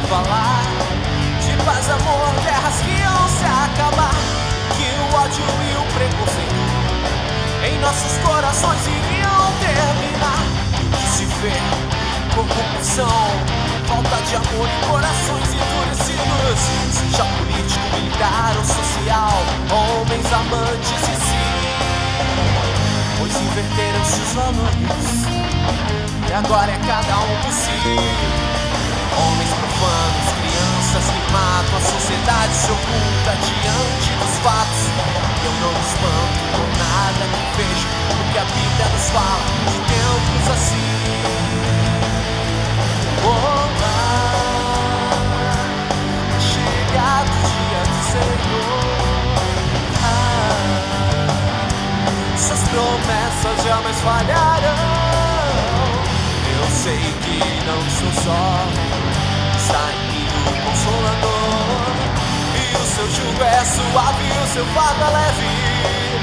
falar de paz, amor, guerras que vão se acabar. Que o ódio e o preconceito em nossos corações iriam terminar. O que se vê com corrupção, falta de amor e corações endurecidos. Seja político, militar ou social, homens amantes e si. Pois inverteram-se os valores. E agora é cada um por si. Homens profanos, crianças que matam, a sociedade se oculta diante dos fatos. Eu não me espanto com nada que vejo, porque a Bíblia nos fala de tempos assim. Olá, chegado o dia do Senhor. Ah, suas promessas jamais falharão. Eu sei que não sou só está em mim o Consolador. E o seu jugo é suave, o seu fardo é leve.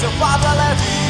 seu fardo é leve.